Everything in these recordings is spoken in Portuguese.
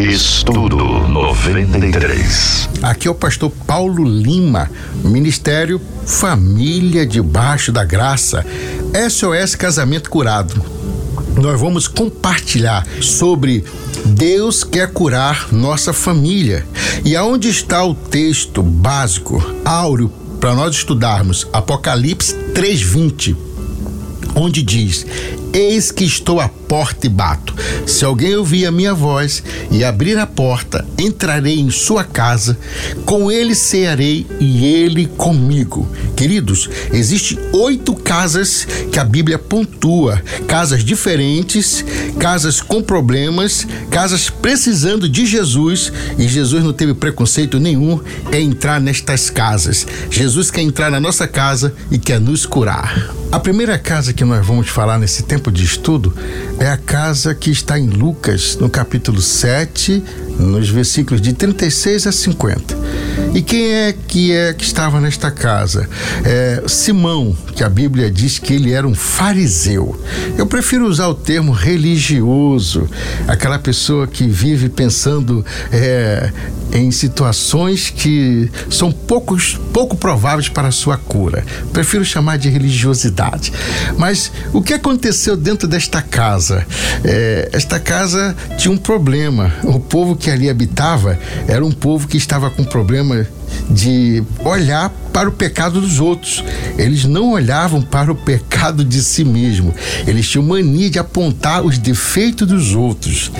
Estudo 93. Aqui é o pastor Paulo Lima, Ministério Família Debaixo da Graça, SOS Casamento Curado. Nós vamos compartilhar sobre Deus quer curar nossa família. E aonde está o texto básico, áureo, para nós estudarmos? Apocalipse 3:20, onde diz: Eis que estou à porta e bato. Se alguém ouvir a minha voz e abrir a porta, entrarei em sua casa, com ele cearei e ele comigo. Queridos, existem oito casas que a Bíblia pontua: casas diferentes, casas com problemas, casas precisando de Jesus, e Jesus não teve preconceito nenhum em entrar nestas casas. Jesus quer entrar na nossa casa e quer nos curar. A primeira casa que nós vamos falar nesse tempo de estudo é a casa que está em Lucas, no capítulo 7, nos versículos de 36 a 50. E quem é que é que estava nesta casa? É Simão, que a Bíblia diz que ele era um fariseu. Eu prefiro usar o termo religioso, aquela pessoa que vive pensando é, em situações que são poucos, pouco prováveis para a sua cura. Prefiro chamar de religiosidade. Mas o que aconteceu dentro desta casa? É, esta casa tinha um problema. O povo que ali habitava era um povo que estava com problema de olhar para o pecado dos outros. Eles não olhavam para o pecado de si mesmo. Eles tinham mania de apontar os defeitos dos outros.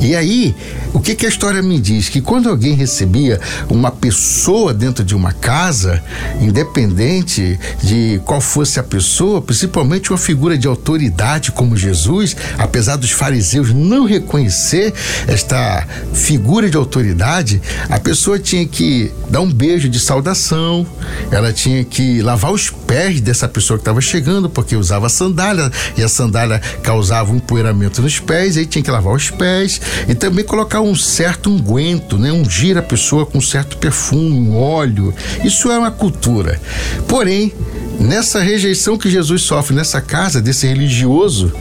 E aí, o que, que a história me diz? Que quando alguém recebia uma pessoa dentro de uma casa, independente de qual fosse a pessoa, principalmente uma figura de autoridade como Jesus, apesar dos fariseus não reconhecer esta figura de autoridade, a pessoa tinha que dar um beijo de saudação, ela tinha que lavar os pés dessa pessoa que estava chegando, porque usava sandália e a sandália causava um empoeiramento nos pés, aí tinha que lavar os pés e também colocar um certo unguento, né? Ungir a pessoa com um certo perfume, um óleo. Isso é uma cultura. Porém, nessa rejeição que Jesus sofre nessa casa desse religioso,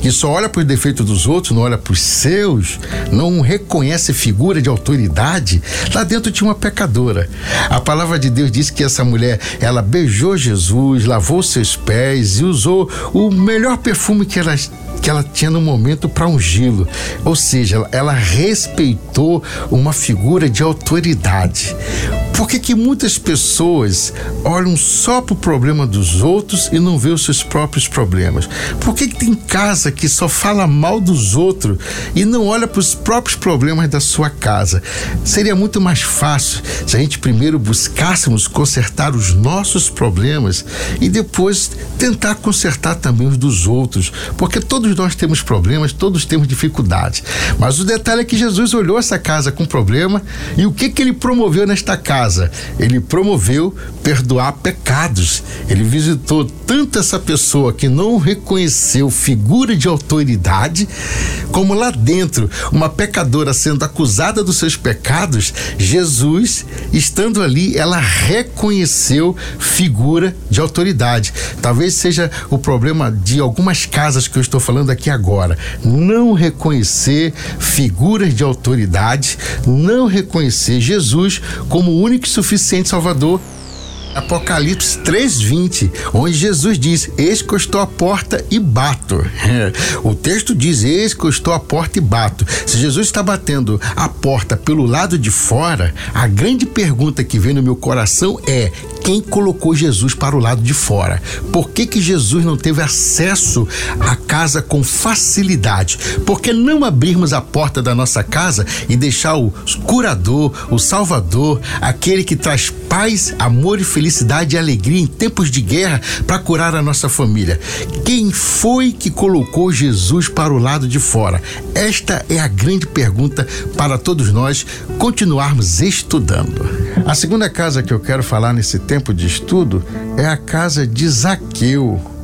que só olha para os defeitos dos outros, não olha para os seus, não reconhece figura de autoridade, lá dentro tinha uma pecadora. A palavra de Deus diz que essa mulher, ela beijou Jesus, lavou seus pés e usou o melhor perfume que ela que ela tinha no momento para ungí-lo. Ou seja, ela respeitou uma figura de autoridade. Por que, que muitas pessoas olham só para o problema dos outros e não vê os seus próprios problemas? Por que, que tem casa que só fala mal dos outros e não olha para os próprios problemas da sua casa? Seria muito mais fácil se a gente primeiro buscássemos consertar os nossos problemas e depois tentar consertar também os dos outros, porque todos nós temos problemas, todos temos dificuldades. Mas o detalhe é que Jesus olhou essa casa com problema e o que que ele promoveu nesta casa? ele promoveu perdoar pecados. Ele visitou tanto essa pessoa que não reconheceu figura de autoridade, como lá dentro, uma pecadora sendo acusada dos seus pecados, Jesus, estando ali, ela reconheceu figura de autoridade. Talvez seja o problema de algumas casas que eu estou falando aqui agora. Não reconhecer figuras de autoridade, não reconhecer Jesus como o único e suficiente Salvador. Apocalipse 3:20, onde Jesus diz: Eis que eu estou à porta e bato. O texto diz: Eis que eu estou à porta e bato. Se Jesus está batendo a porta pelo lado de fora, a grande pergunta que vem no meu coração é: quem colocou Jesus para o lado de fora? Por que, que Jesus não teve acesso à casa com facilidade? Por que não abrirmos a porta da nossa casa e deixar o curador, o salvador, aquele que traz paz, amor e felicidade e alegria em tempos de guerra para curar a nossa família? Quem foi que colocou Jesus para o lado de fora? Esta é a grande pergunta para todos nós continuarmos estudando. A segunda casa que eu quero falar nesse tempo de estudo é a casa de Zaqueu.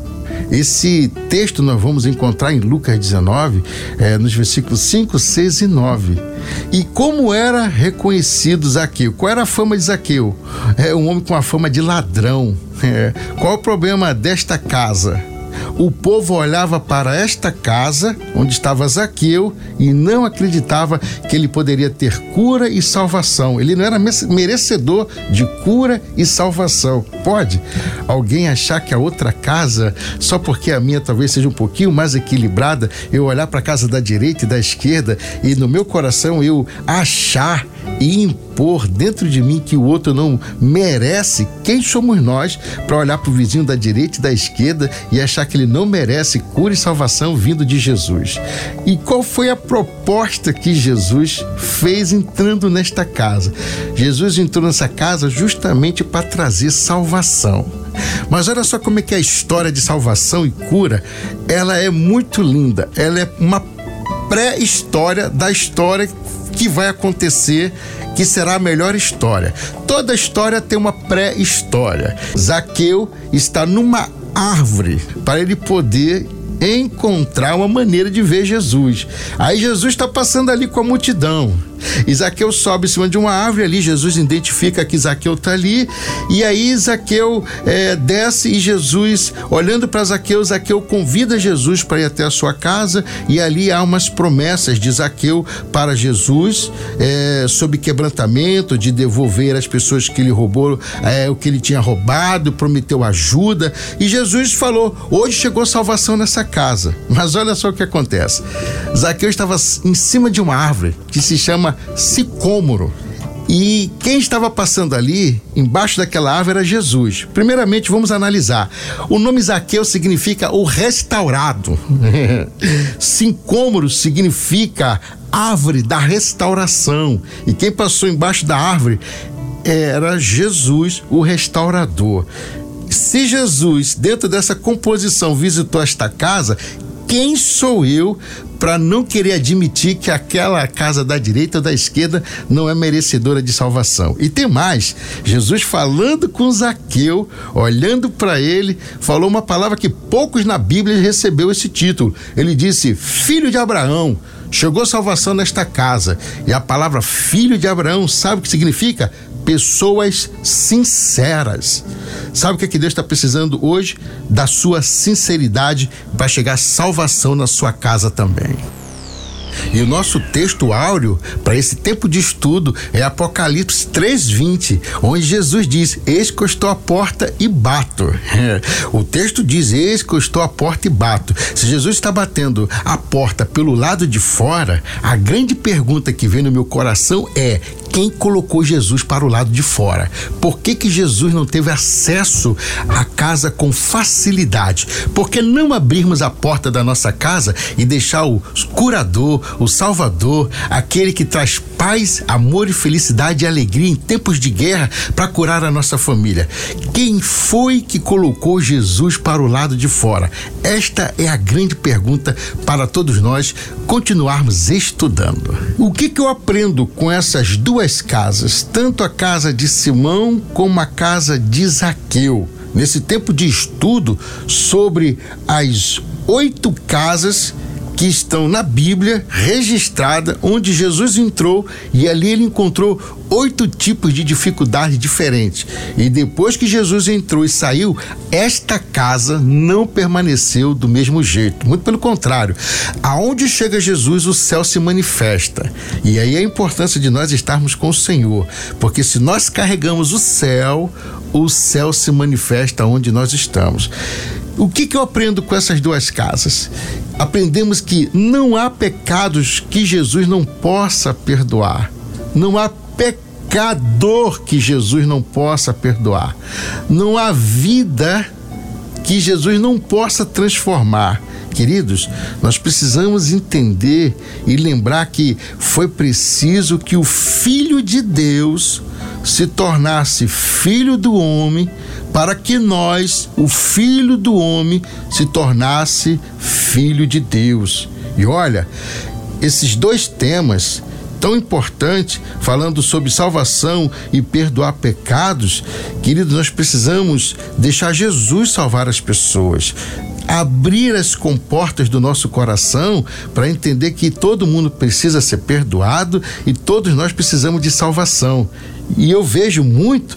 Esse texto nós vamos encontrar em Lucas 19, é, nos versículos 5, 6 e 9. E como era reconhecido Zaqueu? Qual era a fama de Zaqueu? É um homem com a fama de ladrão. É. Qual o problema desta casa? O povo olhava para esta casa onde estava Zaqueu e não acreditava que ele poderia ter cura e salvação. Ele não era merecedor de cura e salvação. Pode alguém achar que a outra casa, só porque a minha talvez seja um pouquinho mais equilibrada, eu olhar para a casa da direita e da esquerda e no meu coração eu achar e impor dentro de mim que o outro não merece, quem somos nós para olhar para o vizinho da direita e da esquerda e achar que ele não merece cura e salvação vindo de Jesus? E qual foi a proposta que Jesus fez entrando nesta casa? Jesus entrou nessa casa justamente para trazer salvação. Mas olha só como é que a história de salvação e cura, ela é muito linda. Ela é uma pré-história da história que vai acontecer, que será a melhor história. Toda história tem uma pré-história. Zaqueu está numa árvore para ele poder encontrar uma maneira de ver Jesus. Aí Jesus está passando ali com a multidão. Isaqueu sobe em cima de uma árvore ali, Jesus identifica que Zaqueu está ali, e aí Zaqueu é, desce e Jesus, olhando para Zaqueu, Zaqueu convida Jesus para ir até a sua casa, e ali há umas promessas de Zaqueu para Jesus é, sobre quebrantamento, de devolver às pessoas que ele roubou é, o que ele tinha roubado, prometeu ajuda, e Jesus falou: hoje chegou salvação nessa casa. Mas olha só o que acontece. Zaqueu estava em cima de uma árvore que se chama sicômoro. E quem estava passando ali, embaixo daquela árvore, era Jesus. Primeiramente, vamos analisar. O nome Zaqueu significa o restaurado. Sicômoro significa árvore da restauração. E quem passou embaixo da árvore era Jesus, o restaurador. Se Jesus, dentro dessa composição, visitou esta casa, quem sou eu para não querer admitir que aquela casa da direita ou da esquerda não é merecedora de salvação? E tem mais: Jesus falando com Zaqueu, olhando para ele, falou uma palavra que poucos na Bíblia recebeu esse título. Ele disse: Filho de Abraão. Chegou salvação nesta casa. E a palavra filho de Abraão, sabe o que significa? Pessoas sinceras. Sabe o que, é que Deus está precisando hoje? Da sua sinceridade para chegar salvação na sua casa também. E o nosso texto áureo para esse tempo de estudo é Apocalipse 3:20, onde Jesus diz: Eis que eu estou à porta e bato. O texto diz: Eis que eu estou à porta e bato. Se Jesus está batendo a porta pelo lado de fora, a grande pergunta que vem no meu coração é: quem colocou Jesus para o lado de fora? Por que, que Jesus não teve acesso à casa com facilidade? Por que não abrirmos a porta da nossa casa e deixar o curador, o salvador, aquele que traz paz, amor e felicidade e alegria em tempos de guerra para curar a nossa família? Quem foi que colocou Jesus para o lado de fora? Esta é a grande pergunta para todos nós continuarmos estudando. O que, que eu aprendo com essas duas duas casas, tanto a casa de Simão como a casa de Zaqueu. Nesse tempo de estudo sobre as oito casas que estão na Bíblia registrada onde Jesus entrou e ali ele encontrou oito tipos de dificuldades diferentes. E depois que Jesus entrou e saiu, esta casa não permaneceu do mesmo jeito. Muito pelo contrário. Aonde chega Jesus, o céu se manifesta. E aí a importância de nós estarmos com o Senhor, porque se nós carregamos o céu, o céu se manifesta onde nós estamos. O que, que eu aprendo com essas duas casas? Aprendemos que não há pecados que Jesus não possa perdoar. Não há pecador que Jesus não possa perdoar. Não há vida que Jesus não possa transformar. Queridos, nós precisamos entender e lembrar que foi preciso que o Filho de Deus se tornasse filho do homem, para que nós, o filho do homem, se tornasse filho de Deus. E olha, esses dois temas tão importantes, falando sobre salvação e perdoar pecados, queridos, nós precisamos deixar Jesus salvar as pessoas abrir as comportas do nosso coração para entender que todo mundo precisa ser perdoado e todos nós precisamos de salvação. E eu vejo muito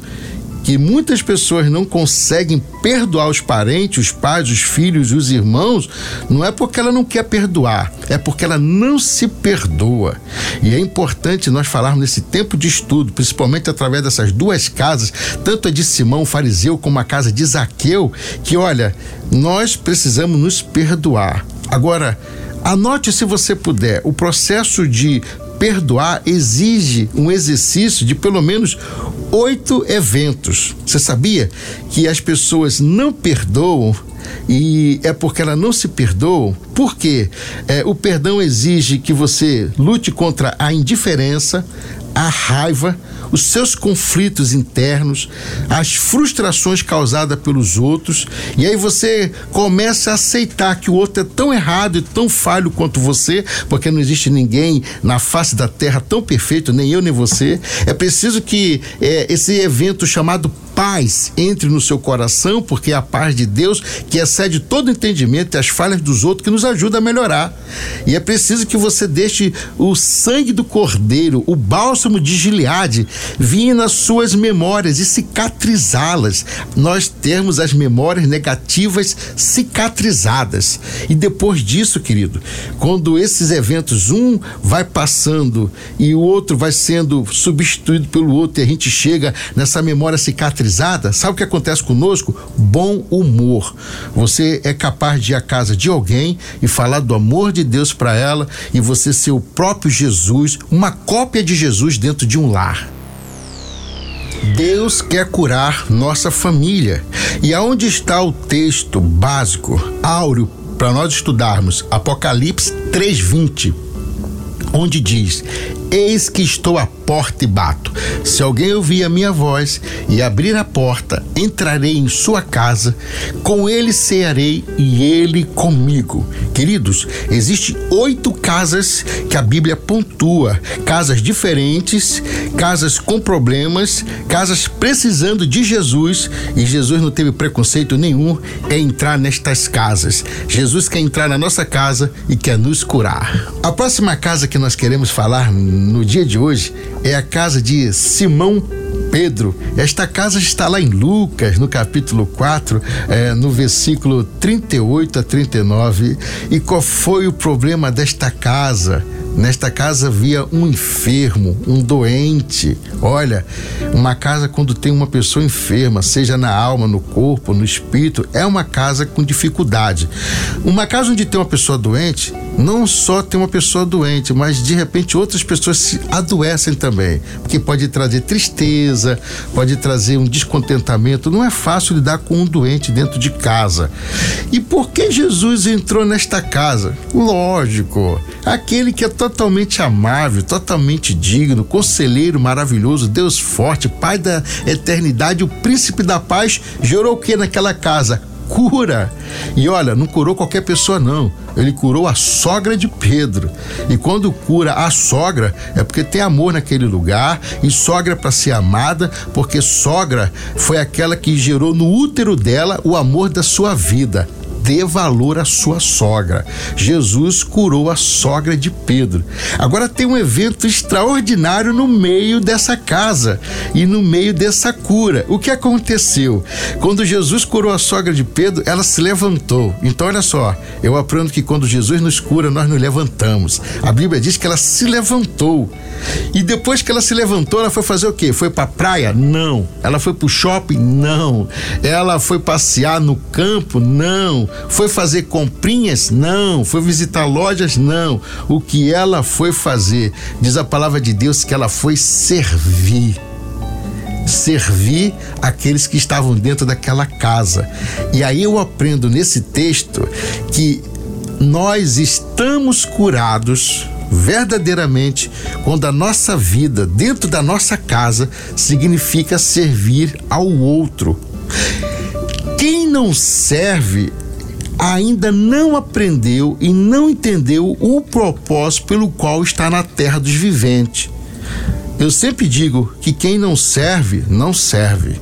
que muitas pessoas não conseguem perdoar os parentes, os pais, os filhos, os irmãos, não é porque ela não quer perdoar, é porque ela não se perdoa. E é importante nós falarmos nesse tempo de estudo, principalmente através dessas duas casas, tanto a de Simão, fariseu, como a casa de Zaqueu, que olha, nós precisamos nos perdoar. Agora, anote se você puder, o processo de perdoar exige um exercício de pelo menos oito eventos. Você sabia que as pessoas não perdoam e é porque elas não se perdoam? Por quê? É, o perdão exige que você lute contra a indiferença, a raiva, os seus conflitos internos, as frustrações causadas pelos outros, e aí você começa a aceitar que o outro é tão errado e tão falho quanto você, porque não existe ninguém na face da terra tão perfeito, nem eu nem você. É preciso que é, esse evento chamado paz entre no seu coração, porque é a paz de Deus que excede todo entendimento e as falhas dos outros que nos ajuda a melhorar. E é preciso que você deixe o sangue do cordeiro, o bálsamo de Gileade, vir nas suas memórias e cicatrizá-las. Nós temos as memórias negativas cicatrizadas. E depois disso, querido, quando esses eventos, um vai passando e o outro vai sendo substituído pelo outro, e a gente chega nessa memória cicatrizada sabe o que acontece conosco? Bom humor. Você é capaz de ir à casa de alguém e falar do amor de Deus para ela e você ser o próprio Jesus, uma cópia de Jesus dentro de um lar. Deus quer curar nossa família. E aonde está o texto básico, áureo, para nós estudarmos? Apocalipse 3:20, onde diz: Eis que estou à porta e bato. Se alguém ouvir a minha voz e abrir a porta, entrarei em sua casa, com ele cearei e ele comigo. Queridos, existem oito casas que a Bíblia pontua, casas diferentes, casas com problemas, casas precisando de Jesus e Jesus não teve preconceito nenhum em entrar nestas casas. Jesus quer entrar na nossa casa e quer nos curar. A próxima casa que nós queremos falar no dia de hoje é a casa de Simão Pedro. Esta casa está lá em Lucas, no capítulo 4, é, no versículo 38 a 39. E qual foi o problema desta casa? Nesta casa havia um enfermo, um doente. Olha, uma casa quando tem uma pessoa enferma, seja na alma, no corpo, no espírito, é uma casa com dificuldade. Uma casa onde tem uma pessoa doente, não só tem uma pessoa doente, mas de repente outras pessoas se adoecem também, porque pode trazer tristeza, pode trazer um descontentamento. Não é fácil lidar com um doente dentro de casa. E por que Jesus entrou nesta casa? Lógico, aquele que é totalmente amável, totalmente digno, conselheiro maravilhoso, Deus forte, Pai da eternidade, o príncipe da paz, gerou o que naquela casa? Cura. E olha, não curou qualquer pessoa, não. Ele curou a sogra de Pedro. E quando cura a sogra, é porque tem amor naquele lugar. E sogra para ser amada, porque sogra foi aquela que gerou no útero dela o amor da sua vida dê valor à sua sogra. Jesus curou a sogra de Pedro. Agora tem um evento extraordinário no meio dessa casa e no meio dessa cura. O que aconteceu? Quando Jesus curou a sogra de Pedro, ela se levantou. Então, olha só, eu aprendo que quando Jesus nos cura, nós nos levantamos. A Bíblia diz que ela se levantou. E depois que ela se levantou, ela foi fazer o quê? Foi para praia? Não. Ela foi para o shopping? Não. Ela foi passear no campo? Não. Foi fazer comprinhas? Não. Foi visitar lojas? Não. O que ela foi fazer? Diz a palavra de Deus que ela foi servir servir aqueles que estavam dentro daquela casa. E aí eu aprendo nesse texto que nós estamos curados verdadeiramente quando a nossa vida dentro da nossa casa significa servir ao outro. Quem não serve ainda não aprendeu e não entendeu o propósito pelo qual está na terra dos viventes. Eu sempre digo que quem não serve, não serve.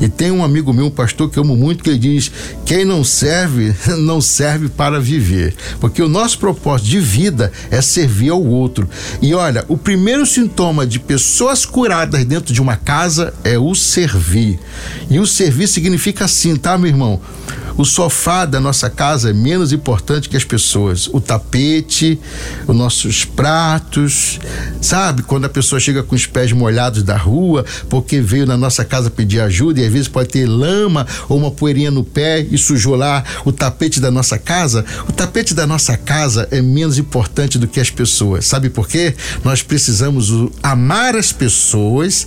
E tem um amigo meu, um pastor que eu amo muito, que ele diz: quem não serve, não serve para viver. Porque o nosso propósito de vida é servir ao outro. E olha, o primeiro sintoma de pessoas curadas dentro de uma casa é o servir. E o servir significa assim, tá, meu irmão? O sofá da nossa casa é menos importante que as pessoas. O tapete, os nossos pratos, sabe? Quando a pessoa chega com os pés molhados da rua, porque veio na nossa casa pedir ajuda e às vezes pode ter lama ou uma poeirinha no pé e sujou lá o tapete da nossa casa. O tapete da nossa casa é menos importante do que as pessoas. Sabe por quê? Nós precisamos amar as pessoas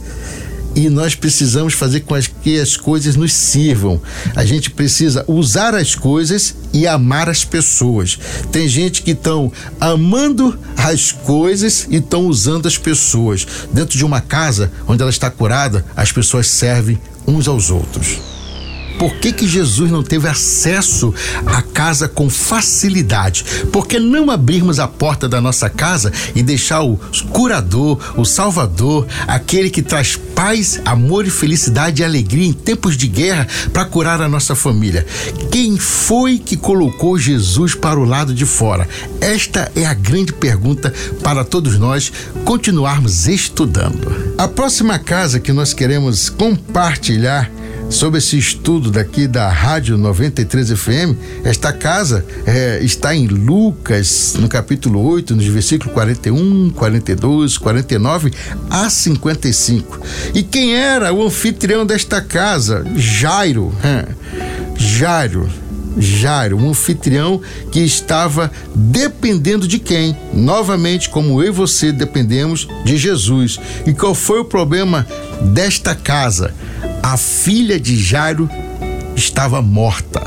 e nós precisamos fazer com que as coisas nos sirvam. A gente precisa usar as coisas e amar as pessoas. Tem gente que estão amando as coisas e estão usando as pessoas. Dentro de uma casa onde ela está curada, as pessoas servem uns aos outros. Por que, que Jesus não teve acesso à casa com facilidade? Por que não abrirmos a porta da nossa casa e deixar o curador, o salvador, aquele que traz paz, amor e felicidade e alegria em tempos de guerra para curar a nossa família? Quem foi que colocou Jesus para o lado de fora? Esta é a grande pergunta para todos nós continuarmos estudando. A próxima casa que nós queremos compartilhar sobre esse estudo daqui da Rádio 93 FM. Esta casa é, está em Lucas, no capítulo 8, nos versículos 41, 42, 49 a 55. E quem era o anfitrião desta casa? Jairo. Jairo. Jairo, um anfitrião que estava dependendo de quem? Novamente, como eu e você dependemos de Jesus. E qual foi o problema desta casa? a filha de Jairo estava morta.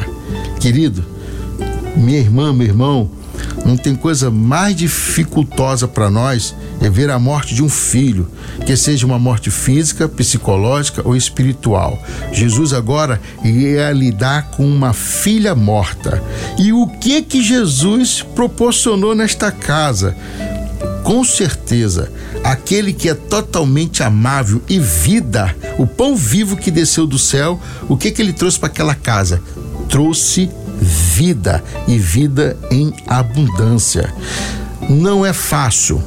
Querido, minha irmã, meu irmão, não tem coisa mais dificultosa para nós é ver a morte de um filho, que seja uma morte física, psicológica ou espiritual. Jesus agora ia lidar com uma filha morta. E o que que Jesus proporcionou nesta casa? Com certeza, aquele que é totalmente amável e vida, o pão vivo que desceu do céu, o que que ele trouxe para aquela casa? Trouxe vida e vida em abundância. Não é fácil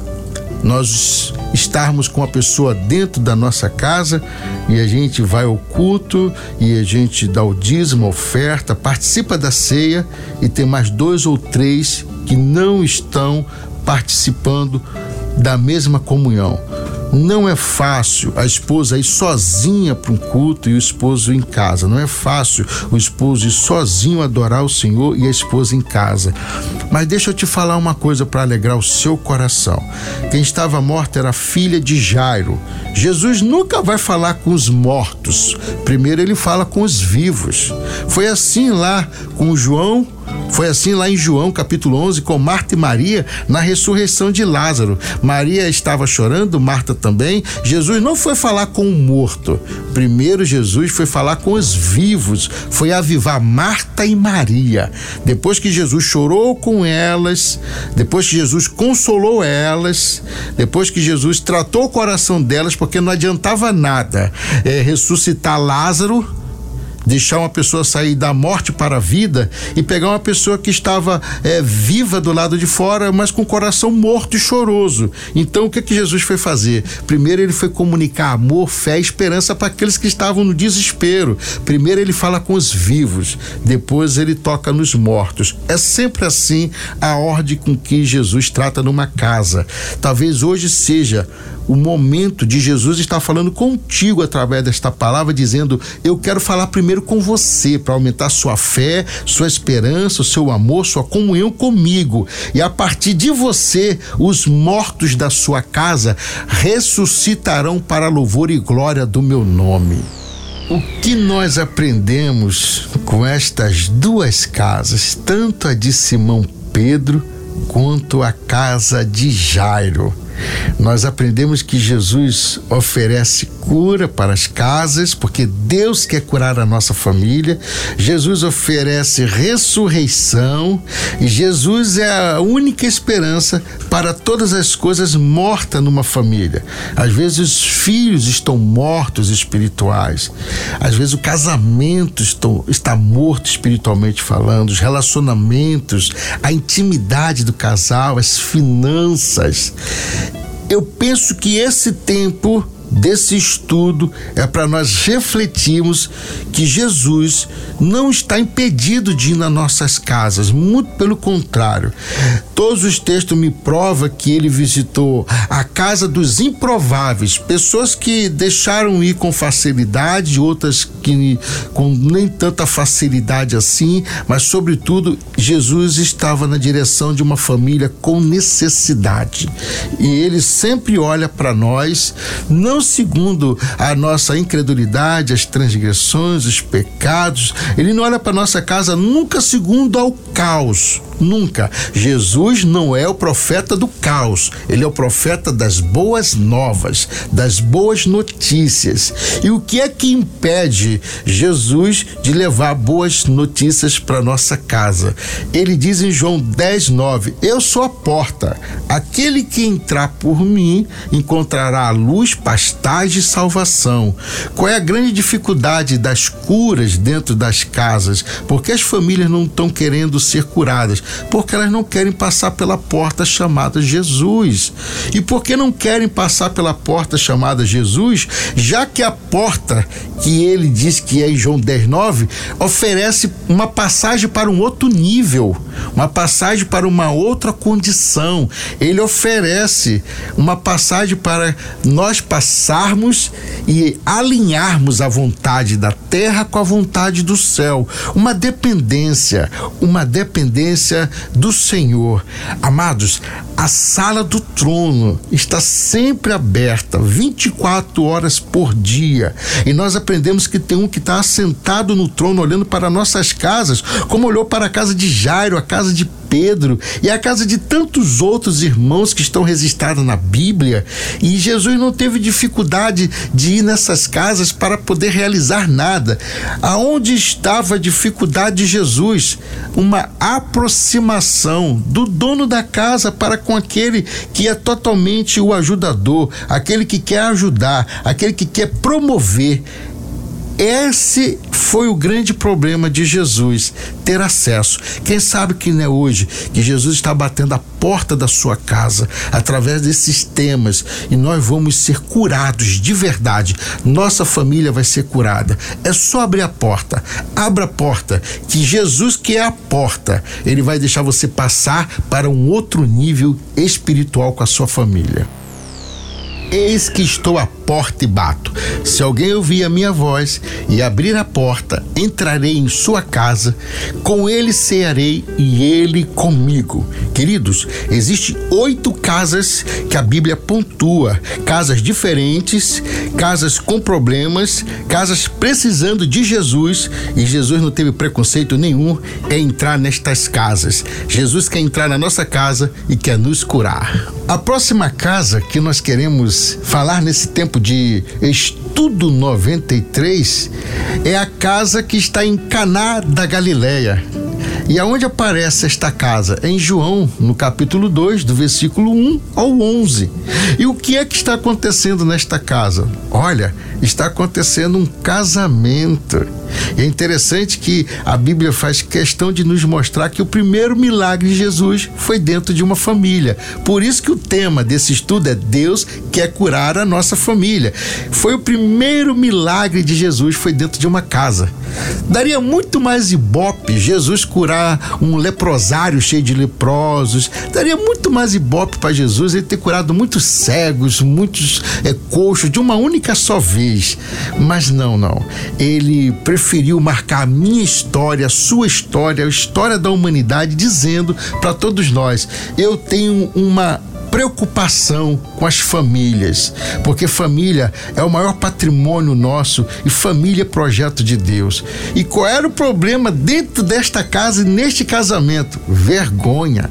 nós estarmos com a pessoa dentro da nossa casa e a gente vai ao culto e a gente dá o dízimo, oferta, participa da ceia e tem mais dois ou três que não estão participando da mesma comunhão. Não é fácil a esposa ir sozinha para um culto e o esposo em casa. Não é fácil o esposo ir sozinho adorar o Senhor e a esposa em casa. Mas deixa eu te falar uma coisa para alegrar o seu coração. Quem estava morta era a filha de Jairo. Jesus nunca vai falar com os mortos. Primeiro ele fala com os vivos. Foi assim lá com João foi assim lá em João, capítulo 11, com Marta e Maria na ressurreição de Lázaro. Maria estava chorando, Marta também. Jesus não foi falar com o morto. Primeiro, Jesus foi falar com os vivos, foi avivar Marta e Maria. Depois que Jesus chorou com elas, depois que Jesus consolou elas, depois que Jesus tratou o coração delas, porque não adiantava nada é, ressuscitar Lázaro deixar uma pessoa sair da morte para a vida e pegar uma pessoa que estava é, viva do lado de fora, mas com o coração morto e choroso. Então o que que Jesus foi fazer? Primeiro ele foi comunicar amor, fé e esperança para aqueles que estavam no desespero. Primeiro ele fala com os vivos, depois ele toca nos mortos. É sempre assim a ordem com que Jesus trata numa casa. Talvez hoje seja o momento de Jesus estar falando contigo através desta palavra, dizendo: Eu quero falar primeiro com você, para aumentar sua fé, sua esperança, seu amor, sua comunhão comigo. E a partir de você, os mortos da sua casa ressuscitarão para louvor e glória do meu nome. O que nós aprendemos com estas duas casas, tanto a de Simão Pedro quanto a casa de Jairo? Nós aprendemos que Jesus oferece cura para as casas, porque Deus quer curar a nossa família. Jesus oferece ressurreição e Jesus é a única esperança para todas as coisas mortas numa família. Às vezes os filhos estão mortos espirituais. Às vezes o casamento está morto espiritualmente falando, os relacionamentos, a intimidade do casal, as finanças. Eu penso que esse tempo desse estudo é para nós refletirmos que Jesus não está impedido de ir nas nossas casas, muito pelo contrário. Todos os textos me provam que ele visitou a casa dos improváveis, pessoas que deixaram ir com facilidade, outras que com nem tanta facilidade assim, mas sobretudo Jesus estava na direção de uma família com necessidade. E ele sempre olha para nós, não não segundo a nossa incredulidade, as transgressões, os pecados. Ele não olha para nossa casa nunca segundo ao caos. Nunca. Jesus não é o profeta do caos, ele é o profeta das boas novas, das boas notícias. E o que é que impede Jesus de levar boas notícias para nossa casa? Ele diz em João 10, 9: Eu sou a porta. Aquele que entrar por mim encontrará a luz, pastagem e salvação. Qual é a grande dificuldade das curas dentro das casas? Porque as famílias não estão querendo ser curadas porque elas não querem passar pela porta chamada Jesus. E porque não querem passar pela porta chamada Jesus, já que a porta que ele diz que é em João 10:9 oferece uma passagem para um outro nível, uma passagem para uma outra condição. Ele oferece uma passagem para nós passarmos e alinharmos a vontade da terra com a vontade do céu, uma dependência, uma dependência do Senhor. Amados, a sala do trono está sempre aberta, 24 horas por dia. E nós aprendemos que tem um que está assentado no trono, olhando para nossas casas, como olhou para a casa de Jairo, a casa de Pedro e a casa de tantos outros irmãos que estão registrados na Bíblia. E Jesus não teve dificuldade de ir nessas casas para poder realizar nada. Aonde estava a dificuldade de Jesus? Uma aproximação do dono da casa para com aquele que é totalmente o ajudador, aquele que quer ajudar, aquele que quer promover. Esse foi o grande problema de Jesus, ter acesso. Quem sabe que não é hoje que Jesus está batendo a porta da sua casa através desses temas e nós vamos ser curados de verdade. Nossa família vai ser curada. É só abrir a porta. Abra a porta, que Jesus que é a porta, ele vai deixar você passar para um outro nível espiritual com a sua família. Eis que estou à porta e bato. Se alguém ouvir a minha voz e abrir a porta, entrarei em sua casa, com ele cearei e ele comigo. Queridos, existem oito casas que a Bíblia pontua: casas diferentes, casas com problemas, casas precisando de Jesus, e Jesus não teve preconceito nenhum em entrar nestas casas. Jesus quer entrar na nossa casa e quer nos curar. A próxima casa que nós queremos falar nesse tempo de Estudo 93 é a casa que está em Caná da Galileia. E aonde aparece esta casa? Em João, no capítulo 2, do versículo 1 ao 11. E o que é que está acontecendo nesta casa? Olha, está acontecendo um casamento. E é interessante que a Bíblia faz questão de nos mostrar que o primeiro milagre de Jesus foi dentro de uma família. Por isso que o tema desse estudo é Deus quer curar a nossa família. Foi o primeiro milagre de Jesus foi dentro de uma casa. Daria muito mais ibope Jesus curar um leprosário cheio de leprosos. Daria muito mais ibope para Jesus ele ter curado muitos cegos, muitos é, coxos de uma única só vez. Mas não, não. Ele preferiu marcar a minha história, a sua história, a história da humanidade, dizendo para todos nós: eu tenho uma preocupação com as famílias, porque família é o maior patrimônio nosso e família é projeto de Deus. E qual era o problema dentro desta casa e neste casamento? Vergonha.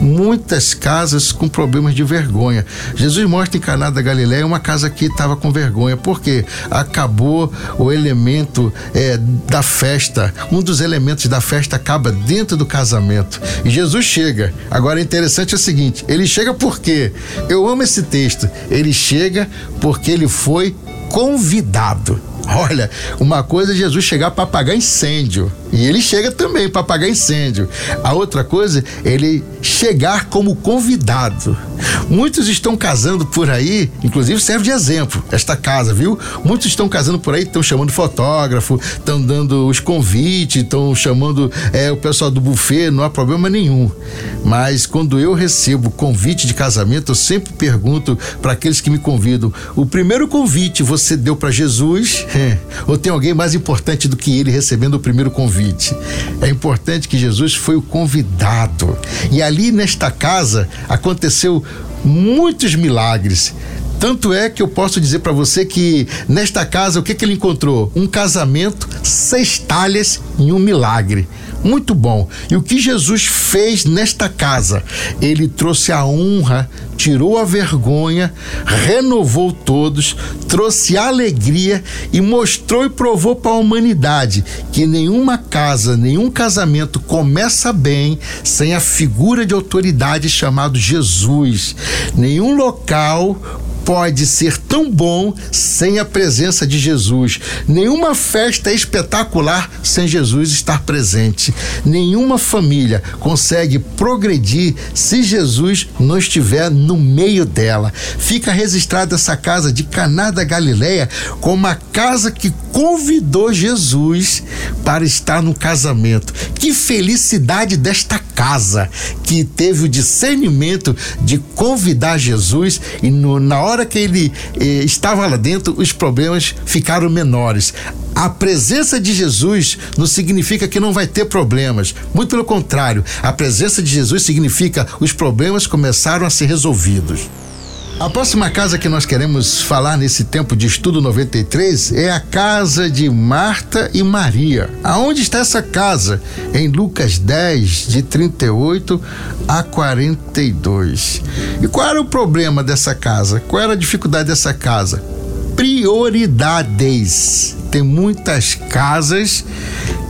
Muitas casas com problemas de vergonha. Jesus mostra em Caná da Galileia uma casa que estava com vergonha, porque acabou o elemento é, da festa. Um dos elementos da festa acaba dentro do casamento. E Jesus chega. Agora é interessante o seguinte: ele chega porque eu amo esse texto. Ele chega porque ele foi convidado. Olha, uma coisa é Jesus chegar para apagar incêndio. E ele chega também para apagar incêndio. A outra coisa, ele chegar como convidado. Muitos estão casando por aí, inclusive serve de exemplo esta casa, viu? Muitos estão casando por aí, estão chamando fotógrafo, estão dando os convites, estão chamando é, o pessoal do buffet, não há problema nenhum. Mas quando eu recebo convite de casamento, eu sempre pergunto para aqueles que me convidam: o primeiro convite você deu para Jesus? É, ou tem alguém mais importante do que ele recebendo o primeiro convite? É importante que Jesus foi o convidado. E ali nesta casa aconteceu muitos milagres. Tanto é que eu posso dizer para você que nesta casa o que, que ele encontrou? Um casamento, seis talhas e um milagre. Muito bom. E o que Jesus fez nesta casa? Ele trouxe a honra, tirou a vergonha, renovou todos, trouxe alegria e mostrou e provou para a humanidade que nenhuma casa, nenhum casamento começa bem sem a figura de autoridade chamado Jesus. Nenhum local pode ser tão bom sem a presença de Jesus. Nenhuma festa é espetacular sem Jesus estar presente. Nenhuma família consegue progredir se Jesus não estiver no meio dela. Fica registrada essa casa de Caná da Galileia como a casa que convidou Jesus para estar no casamento. Que felicidade desta casa que teve o discernimento de convidar Jesus e no, na hora que ele eh, estava lá dentro, os problemas ficaram menores. A presença de Jesus não significa que não vai ter problemas. Muito pelo contrário, a presença de Jesus significa os problemas começaram a ser resolvidos. A próxima casa que nós queremos falar nesse tempo de estudo 93 é a casa de Marta e Maria. Aonde está essa casa? Em Lucas 10, de 38 a 42. E qual era o problema dessa casa? Qual era a dificuldade dessa casa? Prioridades. Tem muitas casas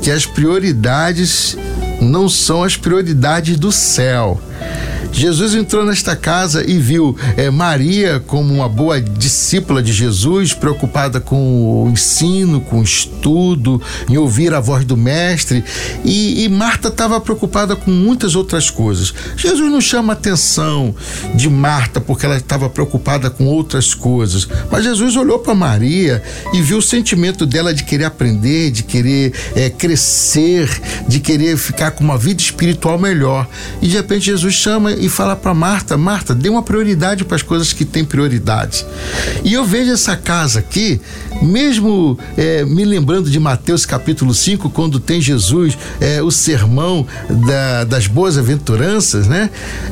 que as prioridades não são as prioridades do céu. Jesus entrou nesta casa e viu é, Maria como uma boa discípula de Jesus, preocupada com o ensino, com o estudo, em ouvir a voz do Mestre, e, e Marta estava preocupada com muitas outras coisas. Jesus não chama a atenção de Marta porque ela estava preocupada com outras coisas, mas Jesus olhou para Maria e viu o sentimento dela de querer aprender, de querer é, crescer, de querer ficar com uma vida espiritual melhor. E de repente Jesus chama e fala para Marta: Marta, dê uma prioridade para as coisas que têm prioridade. E eu vejo essa casa aqui, mesmo é, me lembrando de Mateus capítulo 5, quando tem Jesus, é, o sermão da, das boas aventuranças, né?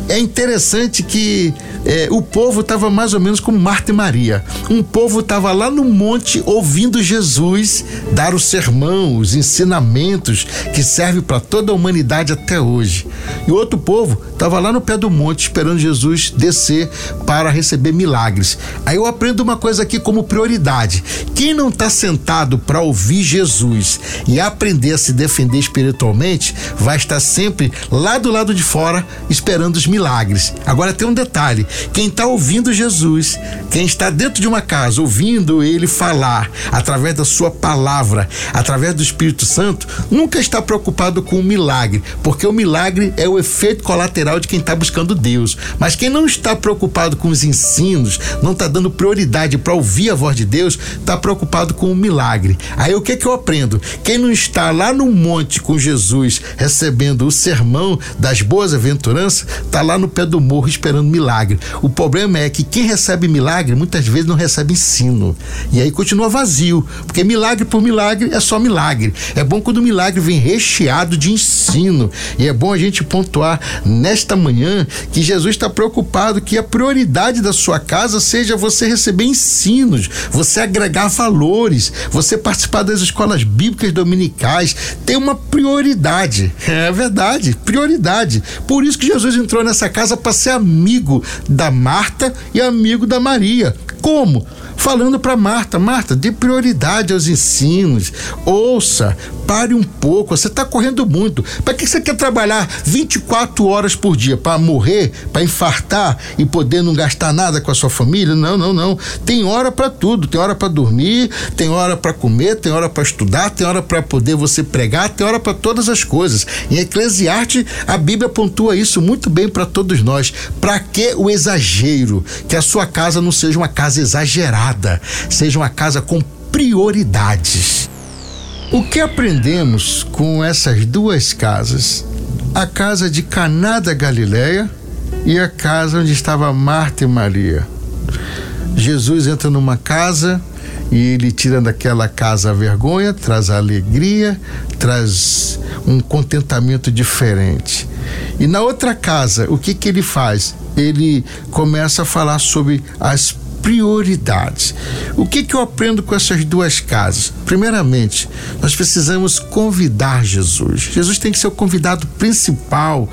É interessante que é, o povo estava mais ou menos como Marta e Maria. Um povo estava lá no monte ouvindo Jesus dar o sermão, os ensinamentos que servem para toda a humanidade até hoje. E outro povo estava lá no pé do monte esperando Jesus descer para receber milagres. Aí eu aprendo uma coisa aqui como prioridade. Quem não está sentado para ouvir Jesus e aprender a se defender espiritualmente, vai estar sempre lá do lado de fora esperando os milagres. Agora tem um detalhe: quem está ouvindo Jesus, quem está dentro de uma casa ouvindo ele falar através da sua palavra, através do Espírito Santo, nunca está preocupado com o milagre, porque o milagre é o efeito colateral de quem está buscando Deus. Mas quem não está preocupado com os ensinos, não está dando prioridade para ouvir a voz de Deus, está preocupado com o milagre. Aí o que que eu aprendo? Quem não está lá no monte com Jesus recebendo o sermão das boas aventuranças, está lá no pé do morro esperando milagre. O problema é que quem recebe milagre muitas vezes não recebe ensino. E aí continua vazio, porque milagre por milagre é só milagre. É bom quando o milagre vem recheado de ensino. E é bom a gente pontuar nesta manhã que Jesus está preocupado que a prioridade da sua casa seja você receber ensinos, você agregar valores, você participar das escolas bíblicas dominicais. Tem uma prioridade. É verdade, prioridade. Por isso que Jesus entrou nessa casa para ser amigo da Marta e amigo da Maria. Como? Falando para Marta: Marta, dê prioridade aos ensinos, ouça, pare um pouco, você está correndo muito. Para que você quer trabalhar 24 horas por dia? Para morrer, para infartar e poder não gastar nada com a sua família? Não, não, não. Tem hora para tudo: tem hora para dormir, tem hora para comer, tem hora para estudar, tem hora para poder você pregar, tem hora para todas as coisas. Em Eclesiastes, a Bíblia pontua isso muito bem para todos nós. Para que o exagero? Que a sua casa não seja uma casa exagerada seja uma casa com prioridades. O que aprendemos com essas duas casas? A casa de Caná da Galileia e a casa onde estava Marta e Maria. Jesus entra numa casa e ele tira daquela casa a vergonha, traz a alegria, traz um contentamento diferente. E na outra casa, o que que ele faz? Ele começa a falar sobre as prioridades. O que, que eu aprendo com essas duas casas? Primeiramente, nós precisamos convidar Jesus. Jesus tem que ser o convidado principal.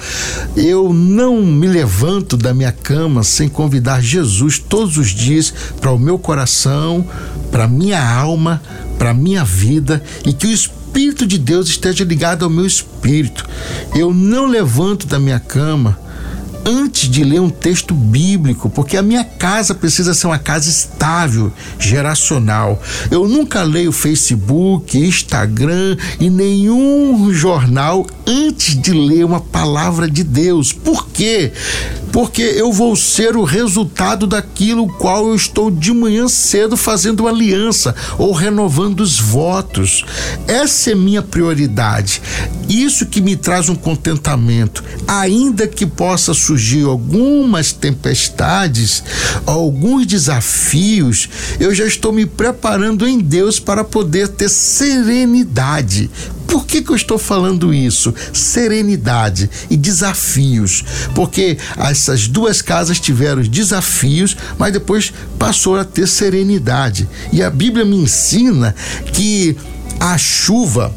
Eu não me levanto da minha cama sem convidar Jesus todos os dias para o meu coração, para minha alma, para minha vida e que o Espírito de Deus esteja ligado ao meu espírito. Eu não levanto da minha cama antes de ler um texto bíblico, porque a minha casa precisa ser uma casa estável, geracional. Eu nunca leio Facebook, Instagram e nenhum jornal antes de ler uma palavra de Deus. Por quê? Porque eu vou ser o resultado daquilo qual eu estou de manhã cedo fazendo aliança ou renovando os votos. Essa é minha prioridade. Isso que me traz um contentamento, ainda que possa surgir algumas tempestades, alguns desafios, eu já estou me preparando em Deus para poder ter serenidade. Por que, que eu estou falando isso? Serenidade e desafios. Porque essas duas casas tiveram desafios, mas depois passou a ter serenidade. E a Bíblia me ensina que a chuva,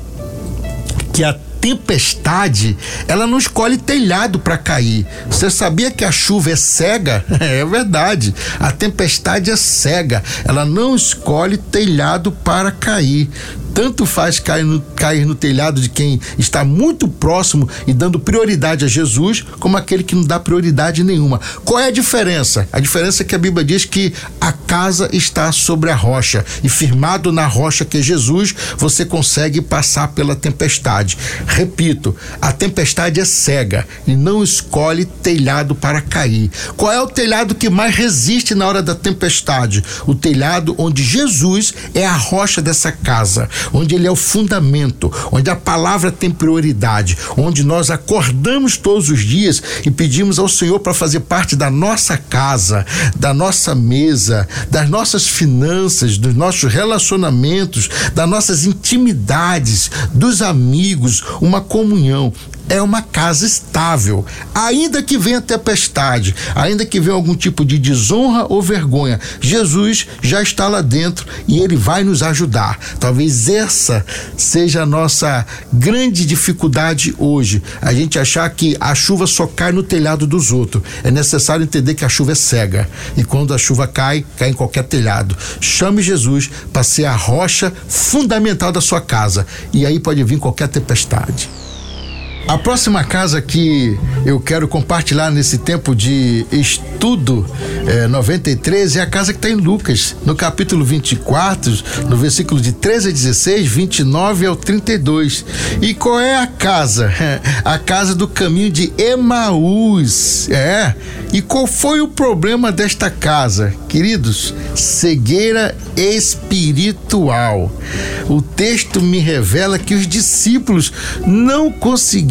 que a tempestade, ela não escolhe telhado para cair. Você sabia que a chuva é cega? É verdade. A tempestade é cega. Ela não escolhe telhado para cair tanto faz cair no, cair no telhado de quem está muito próximo e dando prioridade a Jesus, como aquele que não dá prioridade nenhuma. Qual é a diferença? A diferença é que a Bíblia diz que a casa está sobre a rocha e firmado na rocha que é Jesus, você consegue passar pela tempestade. Repito, a tempestade é cega e não escolhe telhado para cair. Qual é o telhado que mais resiste na hora da tempestade? O telhado onde Jesus é a rocha dessa casa onde ele é o fundamento, onde a palavra tem prioridade, onde nós acordamos todos os dias e pedimos ao Senhor para fazer parte da nossa casa, da nossa mesa, das nossas finanças, dos nossos relacionamentos, das nossas intimidades, dos amigos, uma comunhão é uma casa estável, ainda que venha tempestade, ainda que venha algum tipo de desonra ou vergonha, Jesus já está lá dentro e ele vai nos ajudar. Talvez essa seja a nossa grande dificuldade hoje, a gente achar que a chuva só cai no telhado dos outros. É necessário entender que a chuva é cega e quando a chuva cai, cai em qualquer telhado. Chame Jesus para ser a rocha fundamental da sua casa e aí pode vir qualquer tempestade. A próxima casa que eu quero compartilhar nesse tempo de estudo é, 93 é a casa que está em Lucas, no capítulo 24, no versículo de 13 a 16, 29 ao 32. E qual é a casa? A casa do caminho de Emaús. É. E qual foi o problema desta casa? Queridos, cegueira espiritual. O texto me revela que os discípulos não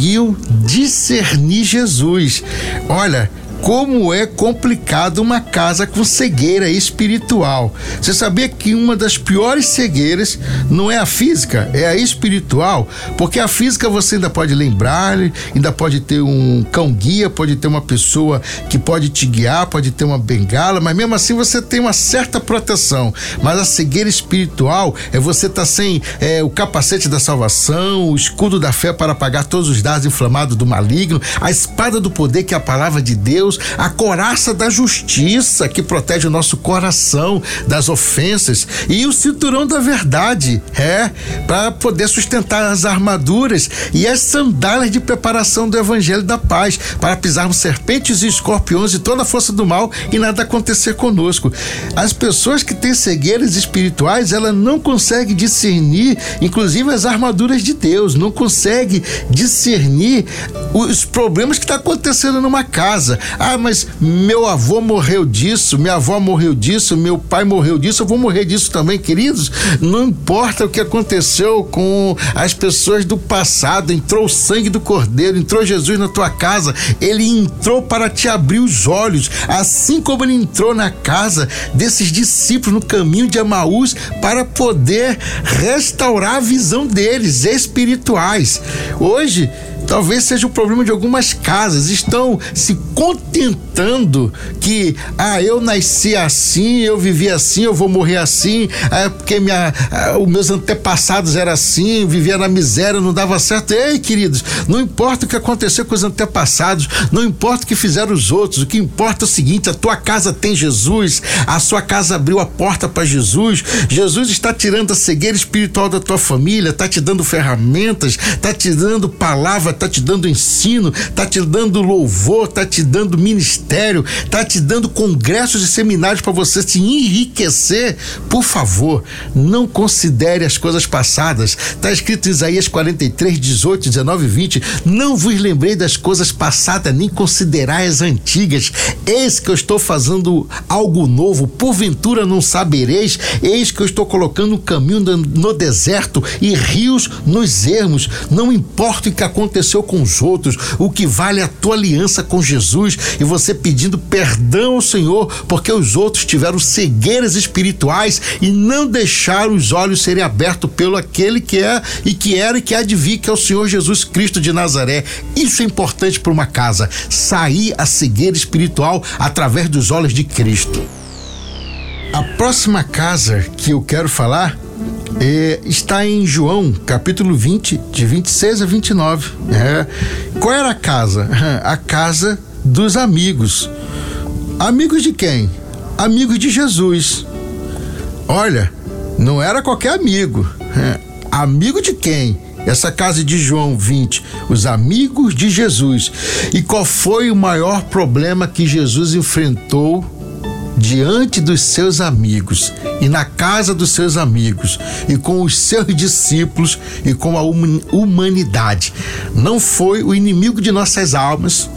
conseguiam discernir Jesus. Olha, como é complicado uma casa com cegueira espiritual. Você sabia que uma das piores cegueiras não é a física, é a espiritual? Porque a física você ainda pode lembrar, ainda pode ter um cão guia, pode ter uma pessoa que pode te guiar, pode ter uma bengala, mas mesmo assim você tem uma certa proteção. Mas a cegueira espiritual é você estar tá sem é, o capacete da salvação, o escudo da fé para apagar todos os dados inflamados do maligno, a espada do poder que é a palavra de Deus Deus, a coraça da justiça que protege o nosso coração das ofensas e o cinturão da verdade, é, para poder sustentar as armaduras e as sandálias de preparação do evangelho da paz, para pisarmos serpentes e escorpiões e toda a força do mal e nada acontecer conosco. As pessoas que têm cegueiras espirituais, ela não consegue discernir, inclusive as armaduras de Deus, não consegue discernir os problemas que está acontecendo numa casa. Ah, mas meu avô morreu disso, minha avó morreu disso, meu pai morreu disso, eu vou morrer disso também, queridos. Não importa o que aconteceu com as pessoas do passado, entrou o sangue do Cordeiro, entrou Jesus na tua casa, ele entrou para te abrir os olhos, assim como ele entrou na casa desses discípulos no caminho de Amaús para poder restaurar a visão deles espirituais. Hoje, Talvez seja o problema de algumas casas. Estão se contentando que, ah, eu nasci assim, eu vivi assim, eu vou morrer assim, é porque minha, ah, os meus antepassados eram assim, vivia na miséria, não dava certo. Ei, queridos, não importa o que aconteceu com os antepassados, não importa o que fizeram os outros, o que importa é o seguinte: a tua casa tem Jesus, a sua casa abriu a porta para Jesus, Jesus está tirando a cegueira espiritual da tua família, está te dando ferramentas, está te dando palavra tá te dando ensino, tá te dando louvor, tá te dando ministério, tá te dando congressos e seminários para você se enriquecer. Por favor, não considere as coisas passadas. Tá escrito em Isaías 43, 18, 19 e 20. Não vos lembrei das coisas passadas, nem considerai as antigas. Eis que eu estou fazendo algo novo, porventura não sabereis. Eis que eu estou colocando um caminho no deserto e rios nos ermos. Não importa o que aconteceu aconteceu com os outros, o que vale é a tua aliança com Jesus e você pedindo perdão ao Senhor porque os outros tiveram cegueiras espirituais e não deixaram os olhos serem abertos pelo aquele que é e que era e que há de vir, que é o Senhor Jesus Cristo de Nazaré. Isso é importante para uma casa, sair a cegueira espiritual através dos olhos de Cristo. A próxima casa que eu quero falar é, está em João, capítulo 20, de 26 a 29. É. Qual era a casa? A casa dos amigos. Amigos de quem? Amigos de Jesus. Olha, não era qualquer amigo. É. Amigo de quem? Essa casa de João 20, os amigos de Jesus. E qual foi o maior problema que Jesus enfrentou diante dos seus amigos e na casa dos seus amigos e com os seus discípulos e com a humanidade. Não foi o inimigo de nossas almas,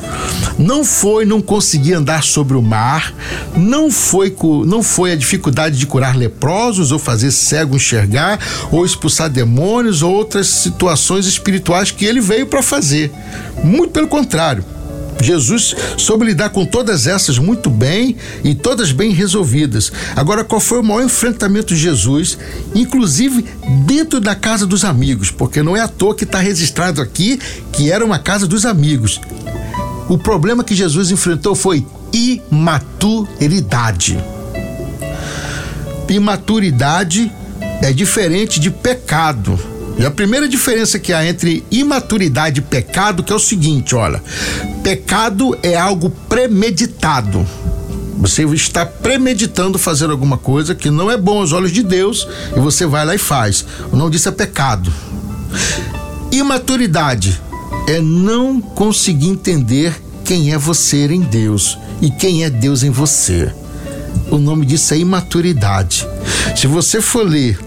não foi não conseguir andar sobre o mar, não foi não foi a dificuldade de curar leprosos ou fazer cego enxergar ou expulsar demônios ou outras situações espirituais que ele veio para fazer. Muito pelo contrário Jesus soube lidar com todas essas muito bem e todas bem resolvidas. Agora, qual foi o maior enfrentamento de Jesus, inclusive dentro da casa dos amigos? Porque não é à toa que está registrado aqui que era uma casa dos amigos. O problema que Jesus enfrentou foi imaturidade. Imaturidade é diferente de pecado. E a primeira diferença que há entre imaturidade e pecado que é o seguinte, olha, pecado é algo premeditado. Você está premeditando fazer alguma coisa que não é bom aos olhos de Deus e você vai lá e faz. O nome disso é pecado. Imaturidade é não conseguir entender quem é você em Deus e quem é Deus em você. O nome disso é imaturidade. Se você for ler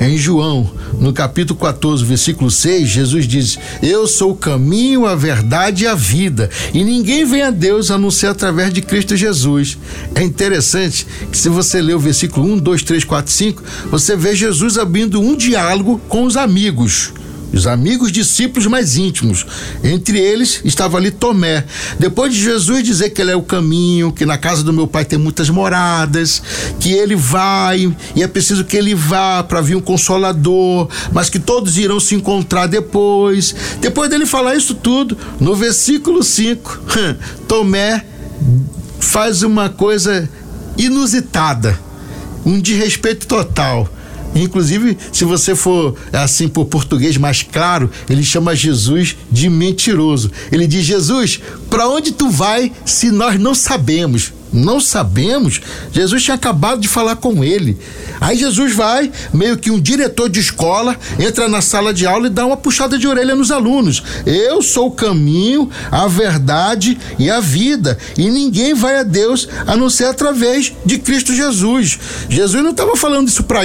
em João, no capítulo 14, versículo 6, Jesus diz: Eu sou o caminho, a verdade e a vida, e ninguém vem a Deus a não ser através de Cristo Jesus. É interessante que, se você ler o versículo 1, 2, 3, 4, 5, você vê Jesus abrindo um diálogo com os amigos os amigos discípulos mais íntimos. Entre eles estava ali Tomé. Depois de Jesus dizer que ele é o caminho, que na casa do meu pai tem muitas moradas, que ele vai e é preciso que ele vá para vir um consolador, mas que todos irão se encontrar depois. Depois dele falar isso tudo, no versículo 5, Tomé faz uma coisa inusitada, um desrespeito total Inclusive, se você for assim por português mais claro, ele chama Jesus de mentiroso. Ele diz: Jesus, para onde tu vai se nós não sabemos? Não sabemos. Jesus tinha acabado de falar com ele. Aí Jesus vai, meio que um diretor de escola, entra na sala de aula e dá uma puxada de orelha nos alunos. Eu sou o caminho, a verdade e a vida. E ninguém vai a Deus a não ser através de Cristo Jesus. Jesus não estava falando isso para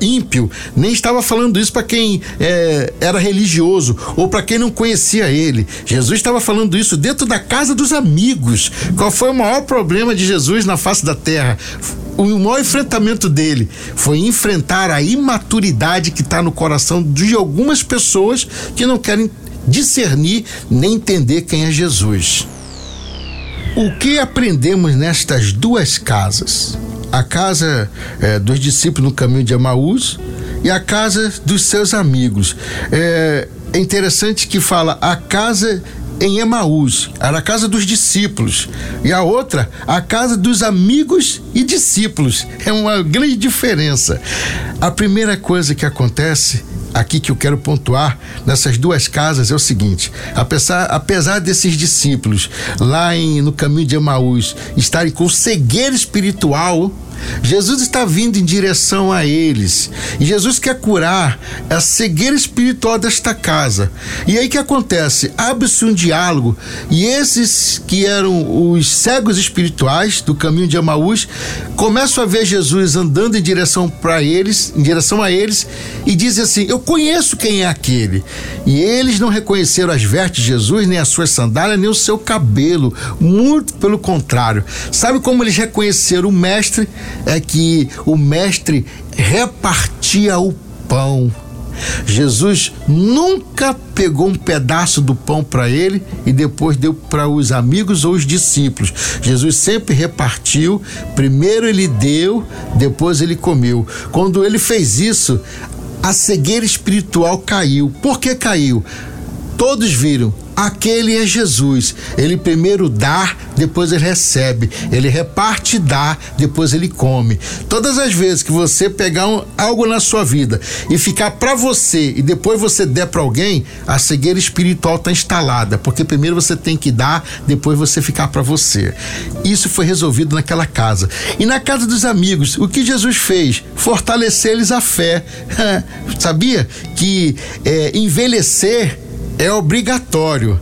ímpio, nem estava falando isso para quem é, era religioso ou para quem não conhecia ele. Jesus estava falando isso dentro da casa dos amigos. Qual foi o maior problema? Problema de Jesus na face da terra, o maior enfrentamento dele foi enfrentar a imaturidade que está no coração de algumas pessoas que não querem discernir nem entender quem é Jesus. O que aprendemos nestas duas casas? A casa é, dos discípulos no caminho de Emaús e a casa dos seus amigos. É, é interessante que fala a casa em Emaús, era a casa dos discípulos, e a outra, a casa dos amigos e discípulos. É uma grande diferença. A primeira coisa que acontece aqui que eu quero pontuar nessas duas casas é o seguinte: apesar, apesar desses discípulos lá em, no caminho de Emaús estarem com cegueira espiritual, Jesus está vindo em direção a eles. E Jesus quer curar a cegueira espiritual desta casa. E aí que acontece? Abre-se um diálogo e esses que eram os cegos espirituais do caminho de Amaús começam a ver Jesus andando em direção para eles, em direção a eles e dizem assim: "Eu conheço quem é aquele". E eles não reconheceram as vestes de Jesus, nem as suas sandálias, nem o seu cabelo, muito pelo contrário. Sabe como eles reconheceram o mestre? É que o mestre repartia o pão. Jesus nunca pegou um pedaço do pão para ele e depois deu para os amigos ou os discípulos. Jesus sempre repartiu, primeiro ele deu, depois ele comeu. Quando ele fez isso, a cegueira espiritual caiu. Por que caiu? Todos viram Aquele é Jesus. Ele primeiro dá, depois ele recebe. Ele reparte, dá, depois ele come. Todas as vezes que você pegar um, algo na sua vida e ficar para você e depois você der para alguém, a cegueira espiritual está instalada, porque primeiro você tem que dar, depois você ficar para você. Isso foi resolvido naquela casa. E na casa dos amigos, o que Jesus fez? Fortalecer-lhes a fé. Sabia que é, envelhecer é obrigatório,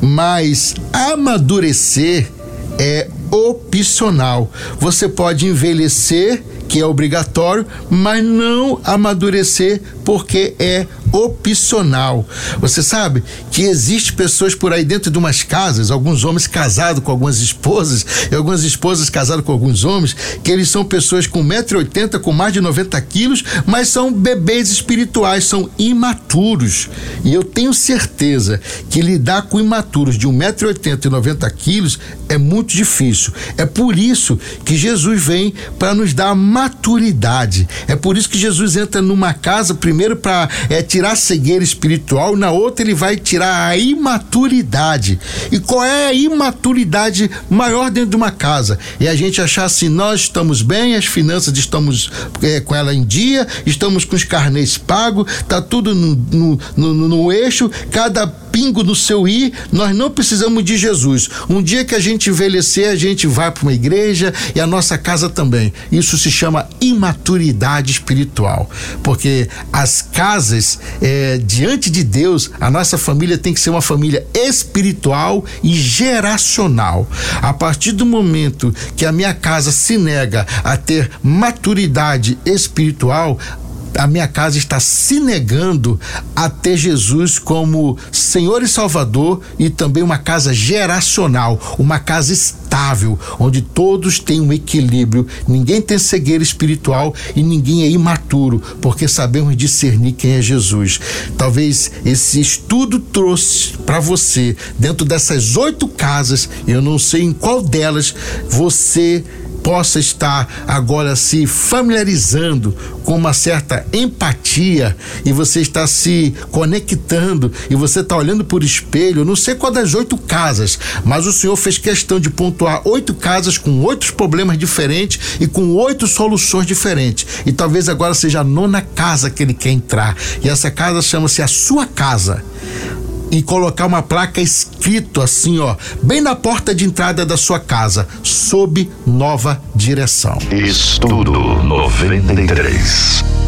mas amadurecer é opcional. Você pode envelhecer, que é obrigatório, mas não amadurecer porque é opcional. Você sabe que existe pessoas por aí dentro de umas casas, alguns homens casados com algumas esposas, e algumas esposas casadas com alguns homens, que eles são pessoas com 1,80m, com mais de 90 quilos, mas são bebês espirituais, são imaturos. E eu tenho certeza que lidar com imaturos de 1,80m e 90 quilos é muito difícil. É por isso que Jesus vem para nos dar maturidade. É por isso que Jesus entra numa casa primeiro para é, tirar tirar a cegueira espiritual, na outra ele vai tirar a imaturidade. E qual é a imaturidade maior dentro de uma casa? É a gente achar assim, nós estamos bem, as finanças estamos é, com ela em dia, estamos com os carnês pagos, tá tudo no, no, no, no eixo, cada capingo no seu ir, nós não precisamos de Jesus. Um dia que a gente envelhecer, a gente vai para uma igreja e a nossa casa também. Isso se chama imaturidade espiritual, porque as casas é, diante de Deus, a nossa família tem que ser uma família espiritual e geracional. A partir do momento que a minha casa se nega a ter maturidade espiritual, a minha casa está se negando a ter Jesus como Senhor e Salvador e também uma casa geracional, uma casa estável, onde todos têm um equilíbrio, ninguém tem cegueira espiritual e ninguém é imaturo, porque sabemos discernir quem é Jesus. Talvez esse estudo trouxe para você, dentro dessas oito casas, eu não sei em qual delas você possa estar agora se familiarizando com uma certa empatia e você está se conectando e você está olhando por espelho, não sei qual das oito casas, mas o Senhor fez questão de pontuar oito casas com oito problemas diferentes e com oito soluções diferentes. E talvez agora seja a nona casa que ele quer entrar. E essa casa chama-se a sua casa e colocar uma placa escrito assim, ó, bem na porta de entrada da sua casa, sob nova direção. Estudo 93.